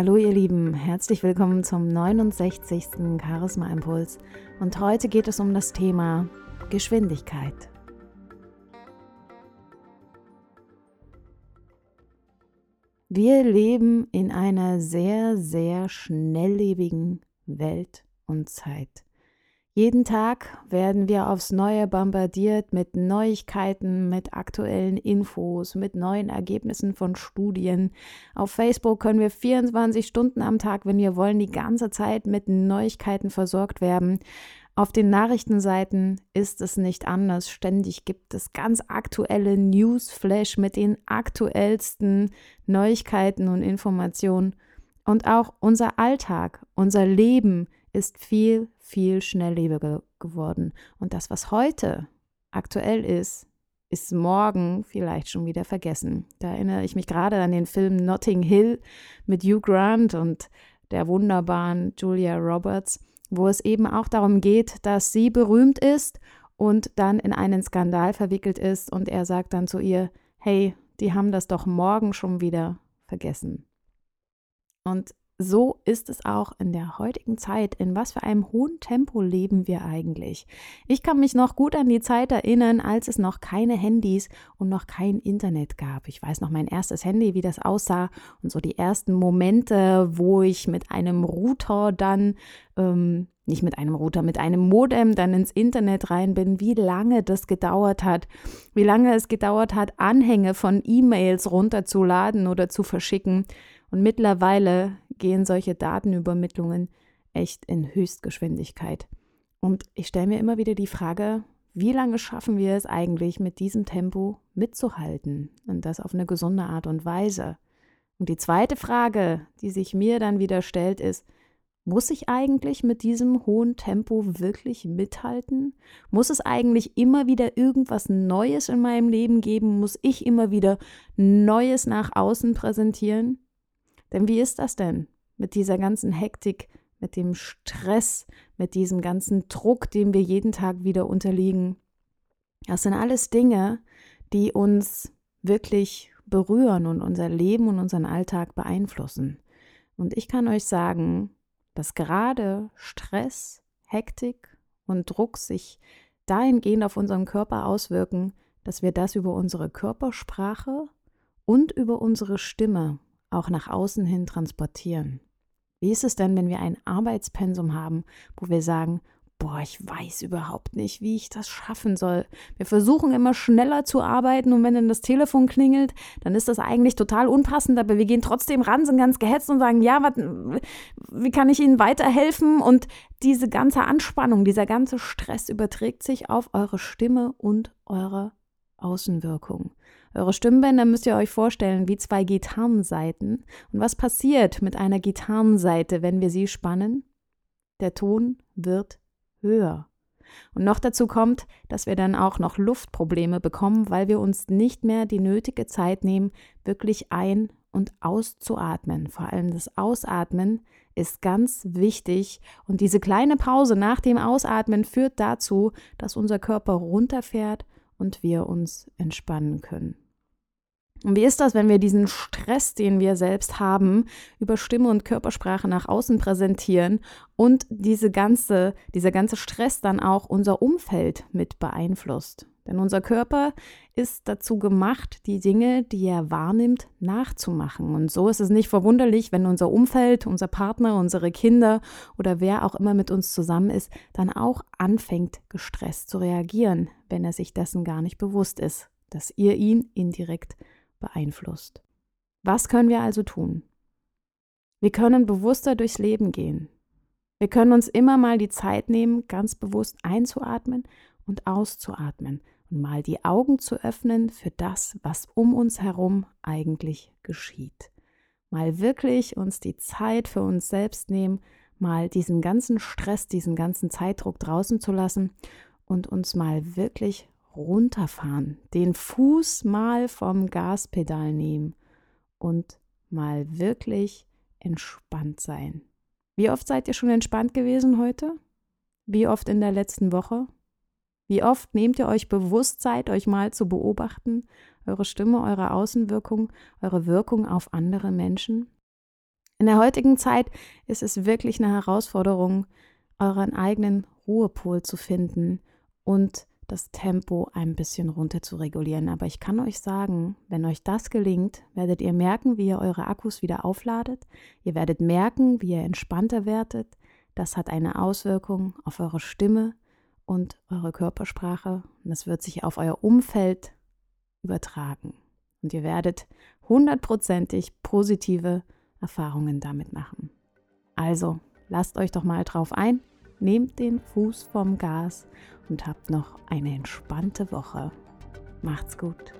Hallo ihr Lieben, herzlich willkommen zum 69. Charisma Impuls und heute geht es um das Thema Geschwindigkeit. Wir leben in einer sehr, sehr schnelllebigen Welt und Zeit. Jeden Tag werden wir aufs Neue bombardiert mit Neuigkeiten, mit aktuellen Infos, mit neuen Ergebnissen von Studien. Auf Facebook können wir 24 Stunden am Tag, wenn wir wollen, die ganze Zeit mit Neuigkeiten versorgt werden. Auf den Nachrichtenseiten ist es nicht anders. Ständig gibt es ganz aktuelle Newsflash mit den aktuellsten Neuigkeiten und Informationen. Und auch unser Alltag, unser Leben ist viel, viel schnelllebiger geworden. Und das, was heute aktuell ist, ist morgen vielleicht schon wieder vergessen. Da erinnere ich mich gerade an den Film Notting Hill mit Hugh Grant und der wunderbaren Julia Roberts, wo es eben auch darum geht, dass sie berühmt ist und dann in einen Skandal verwickelt ist und er sagt dann zu ihr, hey, die haben das doch morgen schon wieder vergessen. Und so ist es auch in der heutigen Zeit. In was für einem hohen Tempo leben wir eigentlich? Ich kann mich noch gut an die Zeit erinnern, als es noch keine Handys und noch kein Internet gab. Ich weiß noch mein erstes Handy, wie das aussah und so die ersten Momente, wo ich mit einem Router dann, ähm, nicht mit einem Router, mit einem Modem dann ins Internet rein bin, wie lange das gedauert hat, wie lange es gedauert hat, Anhänge von E-Mails runterzuladen oder zu verschicken. Und mittlerweile gehen solche Datenübermittlungen echt in Höchstgeschwindigkeit. Und ich stelle mir immer wieder die Frage, wie lange schaffen wir es eigentlich mit diesem Tempo mitzuhalten und das auf eine gesunde Art und Weise? Und die zweite Frage, die sich mir dann wieder stellt, ist, muss ich eigentlich mit diesem hohen Tempo wirklich mithalten? Muss es eigentlich immer wieder irgendwas Neues in meinem Leben geben? Muss ich immer wieder Neues nach außen präsentieren? Denn wie ist das denn mit dieser ganzen Hektik, mit dem Stress, mit diesem ganzen Druck, dem wir jeden Tag wieder unterliegen? Das sind alles Dinge, die uns wirklich berühren und unser Leben und unseren Alltag beeinflussen. Und ich kann euch sagen, dass gerade Stress, Hektik und Druck sich dahingehend auf unseren Körper auswirken, dass wir das über unsere Körpersprache und über unsere Stimme auch nach außen hin transportieren. Wie ist es denn, wenn wir ein Arbeitspensum haben, wo wir sagen, boah, ich weiß überhaupt nicht, wie ich das schaffen soll. Wir versuchen immer schneller zu arbeiten und wenn dann das Telefon klingelt, dann ist das eigentlich total unpassend, aber wir gehen trotzdem ran, sind ganz gehetzt und sagen, ja, wat, wie kann ich Ihnen weiterhelfen? Und diese ganze Anspannung, dieser ganze Stress überträgt sich auf eure Stimme und eure Außenwirkung. Eure Stimmbänder müsst ihr euch vorstellen wie zwei Gitarrenseiten. Und was passiert mit einer Gitarrenseite, wenn wir sie spannen? Der Ton wird höher. Und noch dazu kommt, dass wir dann auch noch Luftprobleme bekommen, weil wir uns nicht mehr die nötige Zeit nehmen, wirklich ein- und auszuatmen. Vor allem das Ausatmen ist ganz wichtig und diese kleine Pause nach dem Ausatmen führt dazu, dass unser Körper runterfährt und wir uns entspannen können. Und wie ist das, wenn wir diesen Stress, den wir selbst haben, über Stimme und Körpersprache nach außen präsentieren und diese ganze, dieser ganze Stress dann auch unser Umfeld mit beeinflusst? Denn unser Körper ist dazu gemacht, die Dinge, die er wahrnimmt, nachzumachen. Und so ist es nicht verwunderlich, wenn unser Umfeld, unser Partner, unsere Kinder oder wer auch immer mit uns zusammen ist, dann auch anfängt, gestresst zu reagieren, wenn er sich dessen gar nicht bewusst ist, dass ihr ihn indirekt beeinflusst. Was können wir also tun? Wir können bewusster durchs Leben gehen. Wir können uns immer mal die Zeit nehmen, ganz bewusst einzuatmen und auszuatmen und mal die Augen zu öffnen für das, was um uns herum eigentlich geschieht. Mal wirklich uns die Zeit für uns selbst nehmen, mal diesen ganzen Stress, diesen ganzen Zeitdruck draußen zu lassen und uns mal wirklich runterfahren, den Fuß mal vom Gaspedal nehmen und mal wirklich entspannt sein. Wie oft seid ihr schon entspannt gewesen heute? Wie oft in der letzten Woche? Wie oft nehmt ihr euch bewusst Zeit, euch mal zu beobachten, eure Stimme, eure Außenwirkung, eure Wirkung auf andere Menschen? In der heutigen Zeit ist es wirklich eine Herausforderung, euren eigenen Ruhepol zu finden und das Tempo ein bisschen runter zu regulieren. Aber ich kann euch sagen, wenn euch das gelingt, werdet ihr merken, wie ihr eure Akkus wieder aufladet. Ihr werdet merken, wie ihr entspannter werdet. Das hat eine Auswirkung auf eure Stimme und eure Körpersprache. Und das wird sich auf euer Umfeld übertragen. Und ihr werdet hundertprozentig positive Erfahrungen damit machen. Also, lasst euch doch mal drauf ein nehmt den Fuß vom Gas und habt noch eine entspannte Woche. Macht's gut.